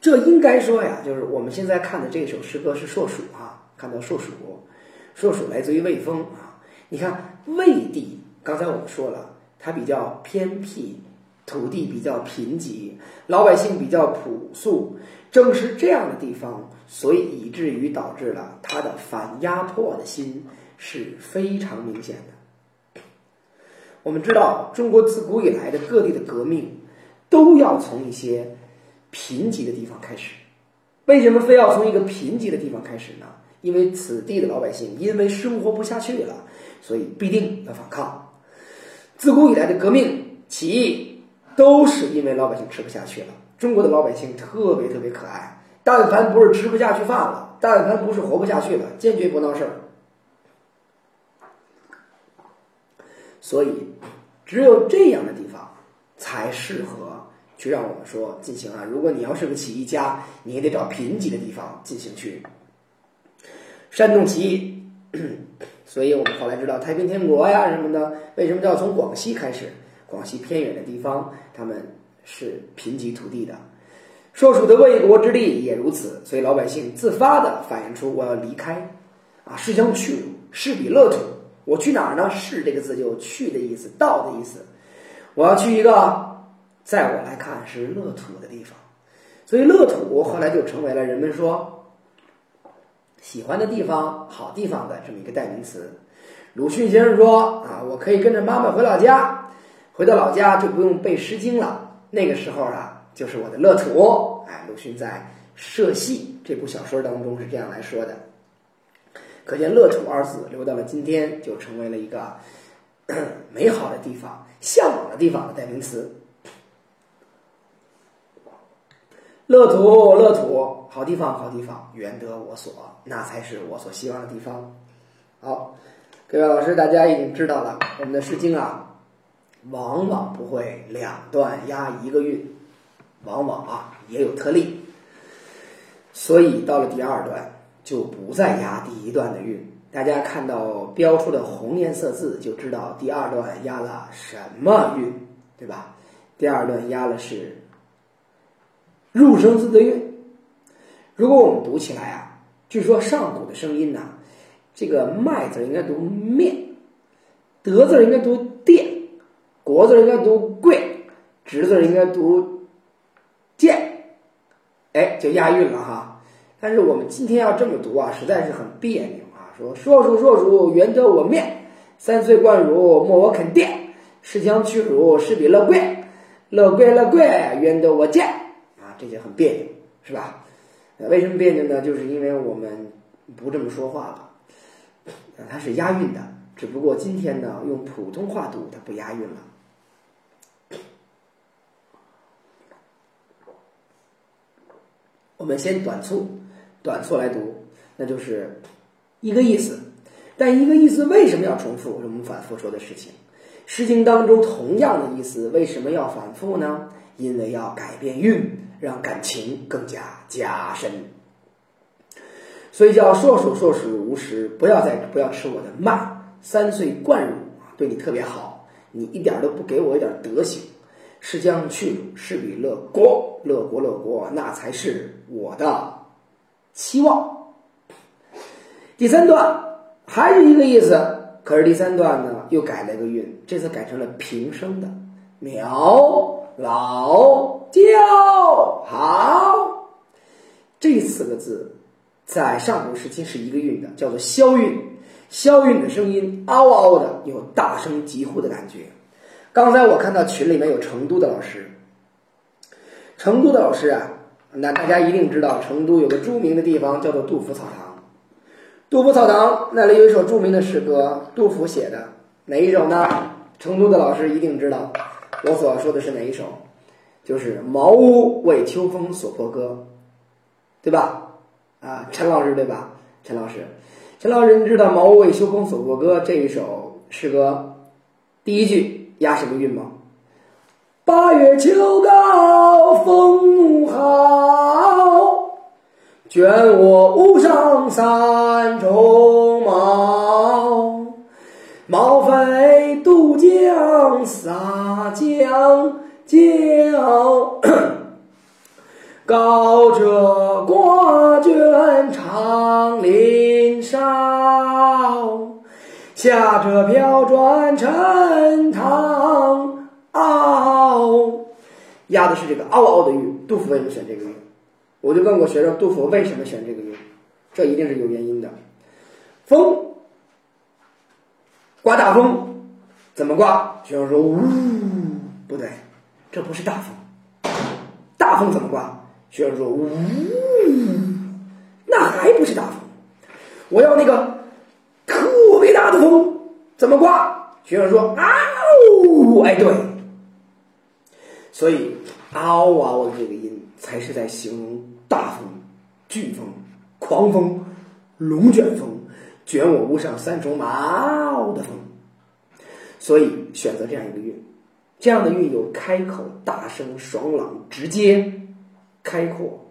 这应该说呀，就是我们现在看的这首诗歌是硕鼠啊，看到硕鼠，硕鼠来自于魏风啊。你看魏地，刚才我们说了，它比较偏僻，土地比较贫瘠，老百姓比较朴素。正是这样的地方，所以以至于导致了他的反压迫的心是非常明显的。我们知道，中国自古以来的各地的革命，都要从一些贫瘠的地方开始。为什么非要从一个贫瘠的地方开始呢？因为此地的老百姓因为生活不下去了，所以必定要反抗。自古以来的革命起义，都是因为老百姓吃不下去了。中国的老百姓特别特别可爱，但凡不是吃不下去饭了，但凡不是活不下去了，坚决不闹事儿。所以，只有这样的地方才适合去让我们说进行啊。如果你要是个起义家，你也得找贫瘠的地方进行去煽动起义。所以我们后来知道太平天国呀什么的，为什么要从广西开始？广西偏远的地方，他们。是贫瘠土地的，硕鼠的魏国之力也如此，所以老百姓自发的反映出我要离开，啊，是将去是彼乐土，我去哪儿呢？是这个字就去的意思，到的意思，我要去一个在我来看是乐土的地方，所以乐土后来就成为了人们说喜欢的地方、好地方的这么一个代名词。鲁迅先生说啊，我可以跟着妈妈回老家，回到老家就不用背《诗经》了。那个时候啊，就是我的乐土。哎，鲁迅在《社戏》这部小说当中是这样来说的。可见“乐土”二字留到了今天，就成为了一个 美好的地方、向往的地方的代名词。乐土，乐土，好地方，好地方，愿得我所，那才是我所希望的地方。好，各位老师，大家已经知道了，我们的《诗经》啊。往往不会两段押一个韵，往往啊也有特例，所以到了第二段就不再押第一段的韵。大家看到标出的红颜色字，就知道第二段押了什么韵，对吧？第二段押的是入声字的韵。如果我们读起来啊，据说上古的声音呐，这个“麦”字应该读“面”，“德”字应该读“电”。国字应该读贵，直字应该读贱，哎，就押韵了哈。但是我们今天要这么读啊，实在是很别扭啊。说硕鼠硕鼠，原得我面；三岁贯汝，莫我肯垫。是将屈辱，是彼乐贵。乐贵乐贵，原得我贱。这些很别扭，是吧？为什么别扭呢？就是因为我们不这么说话了。它是押韵的，只不过今天呢，用普通话读，它不押韵了。我们先短促，短促来读，那就是一个意思。但一个意思为什么要重复？是我们反复说的事情。《诗经》当中同样的意思为什么要反复呢？因为要改变韵，让感情更加加深。所以叫硕鼠硕鼠无食，不要再不要吃我的麦。三岁贯汝，对你特别好，你一点都不给我一点德行。是将去，是彼乐国，乐国乐国，那才是我的期望。第三段还是一个意思，可是第三段呢又改了个韵，这次改成了平声的苗老叫好，这四个字在上古时期是一个韵的，叫做萧韵。萧韵的声音嗷嗷的，有大声疾呼的感觉。刚才我看到群里面有成都的老师，成都的老师啊，那大家一定知道，成都有个著名的地方叫做杜甫草堂。杜甫草堂那里有一首著名的诗歌，杜甫写的哪一首呢？成都的老师一定知道，我所说的是哪一首？就是《茅屋为秋风所破歌》，对吧？啊，陈老师对吧？陈老师，陈老师，你知道《茅屋为秋风所破歌》这一首诗歌第一句？押什么韵吗？八月秋高风怒号，卷我屋上三重茅。江洒江郊，高者挂卷长林梢，下者飘转沉塘坳。押的是这个嗷嗷的韵，杜甫为什么选这个韵？我就问过学生，杜甫为什么选这个韵？这一定是有原因的。风，刮大风，怎么刮？学生说：呜，不对，这不是大风。大风怎么刮？学生说：呜，那还不是大风。我要那个特别大的风，怎么刮？学生说：啊呜，哎，对。所以嗷嗷的这个音才是在形容大风、飓风、狂风、龙卷风，卷我屋上三重茅的风。所以选择这样一个韵，这样的韵有开口、大声、爽朗、直接、开阔。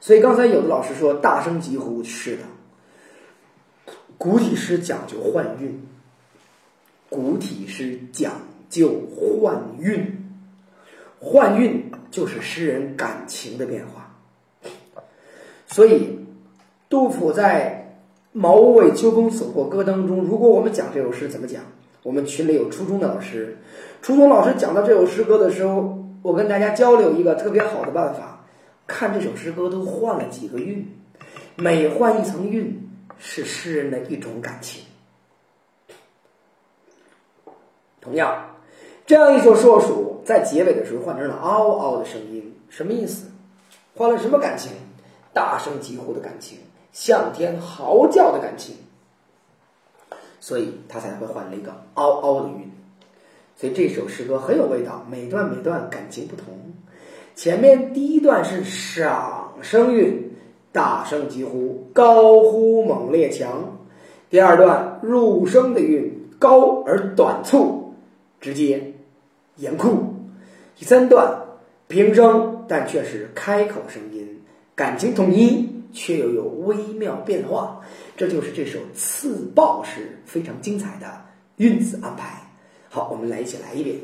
所以刚才有的老师说大声疾呼，是的，古体诗讲究换韵，古体诗讲究换韵。换韵就是诗人感情的变化，所以杜甫在《茅屋为秋风所破歌》当中，如果我们讲这首诗怎么讲？我们群里有初中的老师，初中老师讲到这首诗歌的时候，我跟大家交流一个特别好的办法：看这首诗歌都换了几个韵，每换一层韵，是诗人的一种感情。同样。这样一首硕鼠，在结尾的时候换成了嗷嗷的声音，什么意思？换了什么感情？大声疾呼的感情，向天嚎叫的感情，所以他才会换了一个嗷嗷的韵。所以这首诗歌很有味道，每段每段感情不同。前面第一段是上声韵，大声疾呼，高呼猛烈强；第二段入声的韵，高而短促，直接。严酷，第三段平声，但却是开口声音，感情统一，却又有微妙变化。这就是这首次报时非常精彩的韵字安排。好，我们来一起来一遍。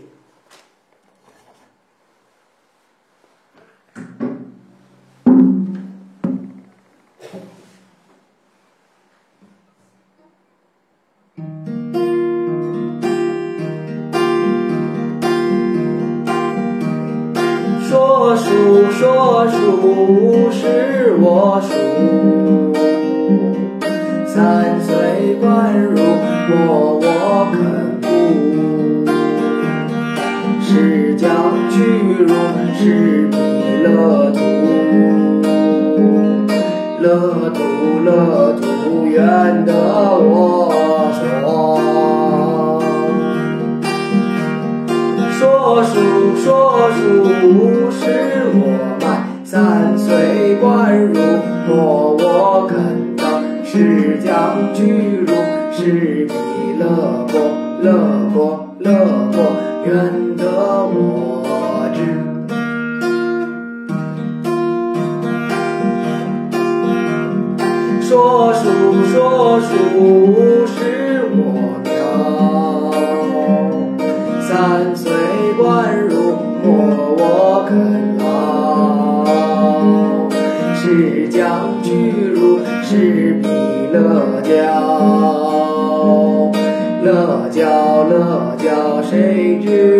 说书说书是我土愿得我所。说书说书是我。三岁贯入，莫我肯当；是将居入，是彼乐过，乐过，乐说书是我调，三岁贯入，莫我肯。是将居入，是彼乐教，乐教乐教谁知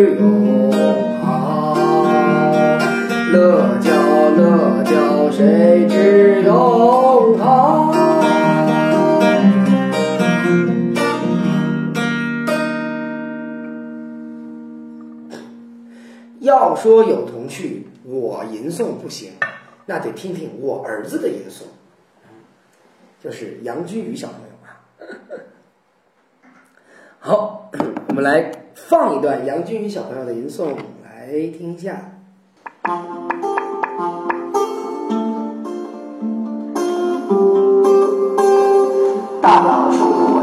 说有童趣，我吟诵不行。那得听听我儿子的吟诵，就是杨君宇小朋友啊。好，我们来放一段杨君宇小朋友的吟诵，来听一下。大老鼠，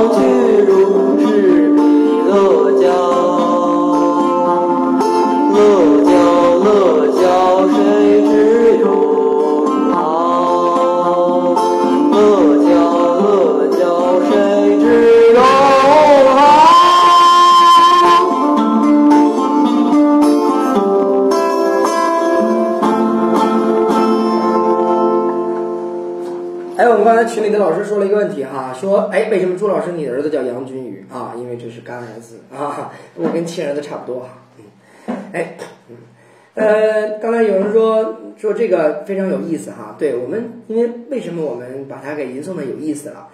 是将刚才群里的老师说了一个问题哈，说哎，为什么朱老师你的儿子叫杨君宇啊？因为这是干儿子啊，我跟亲儿子差不多哈。嗯，哎，嗯，呃，刚才有人说说这个非常有意思哈，对我们，因为为什么我们把它给吟诵的有意思了？